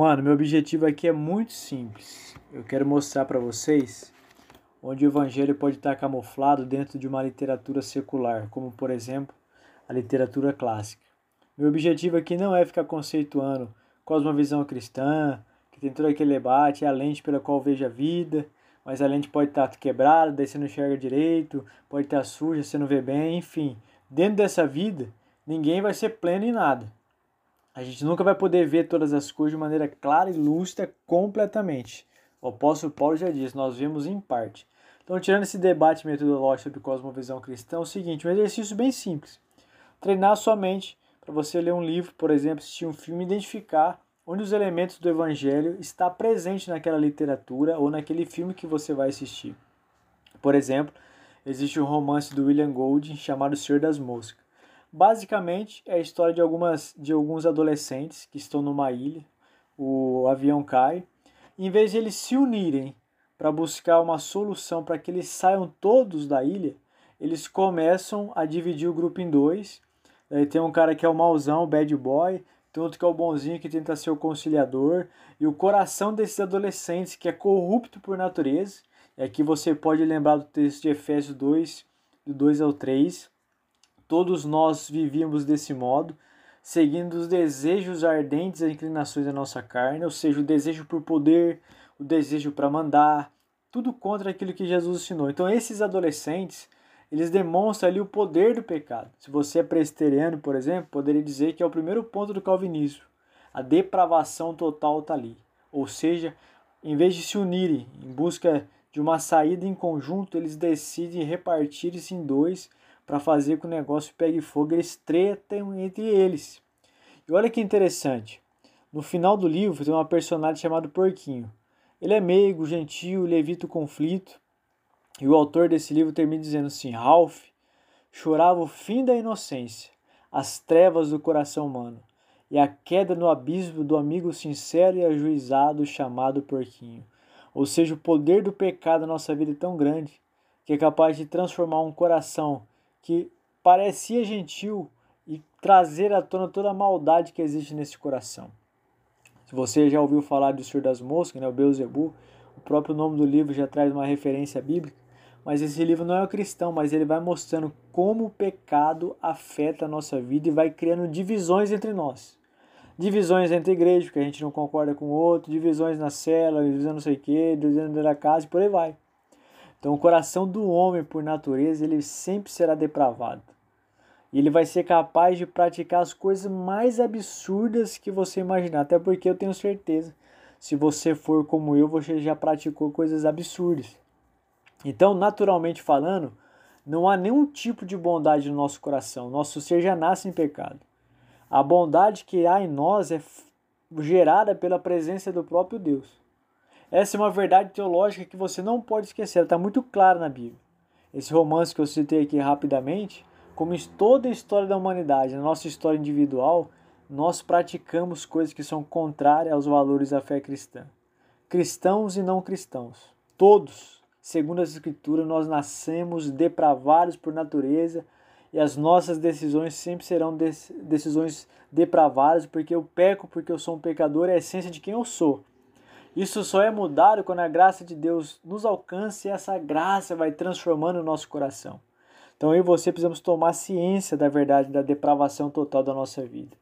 Mano, meu objetivo aqui é muito simples. Eu quero mostrar para vocês onde o evangelho pode estar camuflado dentro de uma literatura secular, como por exemplo, a literatura clássica. Meu objetivo aqui não é ficar conceituando cosmovisão cristã, que tem todo aquele debate, é a lente pela qual vejo a vida, mas a lente pode estar quebrada, daí você não enxerga direito, pode estar suja, você não vê bem, enfim. Dentro dessa vida, ninguém vai ser pleno em nada. A gente nunca vai poder ver todas as coisas de maneira clara e lúcida completamente. O apóstolo Paulo já diz, nós vemos em parte. Então, tirando esse debate metodológico sobre cosmovisão cristã, é o seguinte, um exercício bem simples. Treinar sua mente para você ler um livro, por exemplo, assistir um filme, identificar onde os elementos do evangelho está presente naquela literatura ou naquele filme que você vai assistir. Por exemplo, existe um romance do William Golding chamado Senhor das Moscas. Basicamente, é a história de, algumas, de alguns adolescentes que estão numa ilha, o avião cai, em vez de eles se unirem para buscar uma solução para que eles saiam todos da ilha, eles começam a dividir o grupo em dois. Aí tem um cara que é o mauzão, o bad boy, tem outro que é o bonzinho que tenta ser o conciliador, e o coração desses adolescentes que é corrupto por natureza. E aqui você pode lembrar do texto de Efésios 2, do 2 ao 3, Todos nós vivíamos desse modo, seguindo os desejos ardentes e inclinações da nossa carne, ou seja, o desejo por poder, o desejo para mandar, tudo contra aquilo que Jesus ensinou. Então, esses adolescentes, eles demonstram ali o poder do pecado. Se você é presteriano, por exemplo, poderia dizer que é o primeiro ponto do calvinismo. A depravação total está ali. Ou seja, em vez de se unirem em busca de uma saída em conjunto, eles decidem repartir-se em dois para fazer que o negócio pegue fogo, eles tretam entre eles. E olha que interessante. No final do livro tem uma personagem chamada Porquinho. Ele é meigo, gentil, ele evita o conflito. E o autor desse livro termina dizendo assim: Ralph chorava o fim da inocência, as trevas do coração humano e a queda no abismo do amigo sincero e ajuizado chamado Porquinho. Ou seja, o poder do pecado na nossa vida é tão grande que é capaz de transformar um coração que parecia gentil e trazer à tona toda a maldade que existe nesse coração. Se você já ouviu falar do Senhor das Moscas, né, o Beuzebu, o próprio nome do livro já traz uma referência bíblica, mas esse livro não é cristão, mas ele vai mostrando como o pecado afeta a nossa vida e vai criando divisões entre nós. Divisões entre igrejas, porque a gente não concorda com o outro, divisões na cela, divisão não sei o quê, divisão da casa e por aí vai. Então, o coração do homem, por natureza, ele sempre será depravado. E ele vai ser capaz de praticar as coisas mais absurdas que você imaginar. Até porque eu tenho certeza, se você for como eu, você já praticou coisas absurdas. Então, naturalmente falando, não há nenhum tipo de bondade no nosso coração. Nosso ser já nasce em pecado. A bondade que há em nós é gerada pela presença do próprio Deus. Essa é uma verdade teológica que você não pode esquecer, ela está muito clara na Bíblia. Esse romance que eu citei aqui rapidamente, como em toda a história da humanidade, na nossa história individual, nós praticamos coisas que são contrárias aos valores da fé cristã. Cristãos e não cristãos, todos, segundo as Escrituras, nós nascemos depravados por natureza e as nossas decisões sempre serão decisões depravadas, porque eu peco, porque eu sou um pecador, é a essência de quem eu sou. Isso só é mudado quando a graça de Deus nos alcança e essa graça vai transformando o nosso coração. Então eu e você precisamos tomar ciência da verdade da depravação total da nossa vida.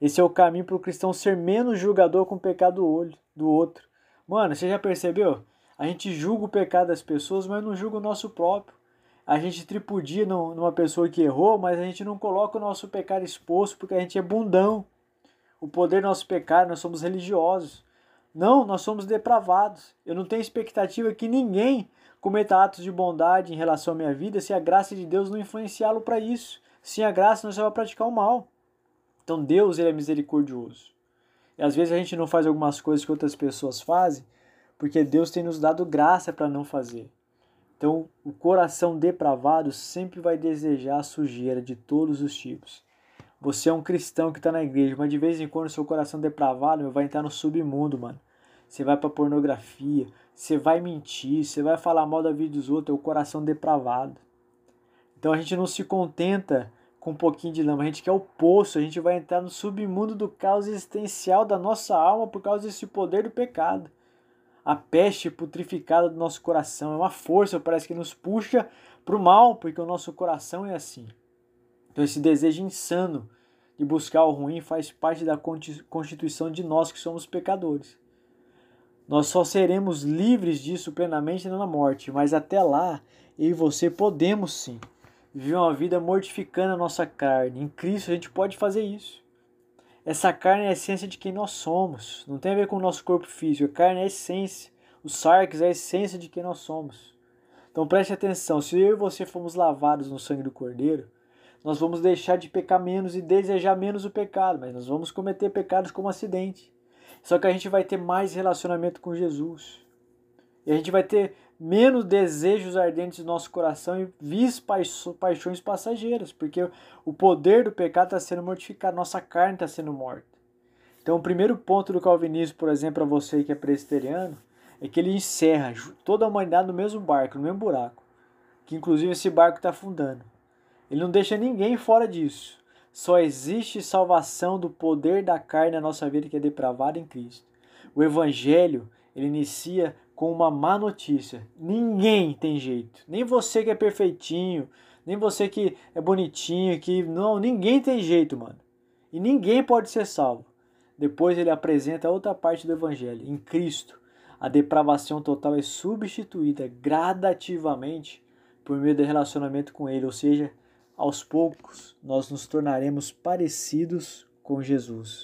Esse é o caminho para o cristão ser menos julgador com o pecado do outro. Mano, você já percebeu? A gente julga o pecado das pessoas, mas não julga o nosso próprio. A gente tripudia numa pessoa que errou, mas a gente não coloca o nosso pecado exposto porque a gente é bundão. O poder do nosso pecado, nós somos religiosos. Não, nós somos depravados. Eu não tenho expectativa que ninguém cometa atos de bondade em relação à minha vida se a graça de Deus não influenciá-lo para isso. Sem a graça, nós vai praticar o mal. Então Deus ele é misericordioso. E às vezes a gente não faz algumas coisas que outras pessoas fazem, porque Deus tem nos dado graça para não fazer. Então, o coração depravado sempre vai desejar a sujeira de todos os tipos. Você é um cristão que está na igreja, mas de vez em quando seu coração depravado meu, vai entrar no submundo, mano. Você vai para pornografia, você vai mentir, você vai falar mal da vida dos outros, é o coração depravado. Então a gente não se contenta com um pouquinho de lama, a gente quer o poço, a gente vai entrar no submundo do caos existencial da nossa alma por causa desse poder do pecado. A peste putrificada do nosso coração é uma força, parece que nos puxa para o mal, porque o nosso coração é assim. Então, esse desejo insano de buscar o ruim faz parte da constituição de nós que somos pecadores. Nós só seremos livres disso plenamente na morte, mas até lá eu e você podemos sim viver uma vida mortificando a nossa carne. Em Cristo a gente pode fazer isso. Essa carne é a essência de quem nós somos. Não tem a ver com o nosso corpo físico. A carne é a essência. O sarx é a essência de quem nós somos. Então preste atenção. Se eu e você fomos lavados no sangue do Cordeiro, nós vamos deixar de pecar menos e desejar menos o pecado, mas nós vamos cometer pecados como acidente. Só que a gente vai ter mais relacionamento com Jesus. E a gente vai ter menos desejos ardentes no nosso coração e vis paixões passageiras, porque o poder do pecado está sendo mortificado, nossa carne está sendo morta. Então, o primeiro ponto do calvinismo, por exemplo, para você que é presbiteriano, é que ele encerra toda a humanidade no mesmo barco, no mesmo buraco, que inclusive esse barco está afundando. Ele não deixa ninguém fora disso. Só existe salvação do poder da carne na nossa vida que é depravada em Cristo. O evangelho, ele inicia com uma má notícia. Ninguém tem jeito. Nem você que é perfeitinho, nem você que é bonitinho, que não, ninguém tem jeito, mano. E ninguém pode ser salvo. Depois ele apresenta outra parte do evangelho. Em Cristo, a depravação total é substituída gradativamente por meio do relacionamento com ele, ou seja, aos poucos nós nos tornaremos parecidos com Jesus.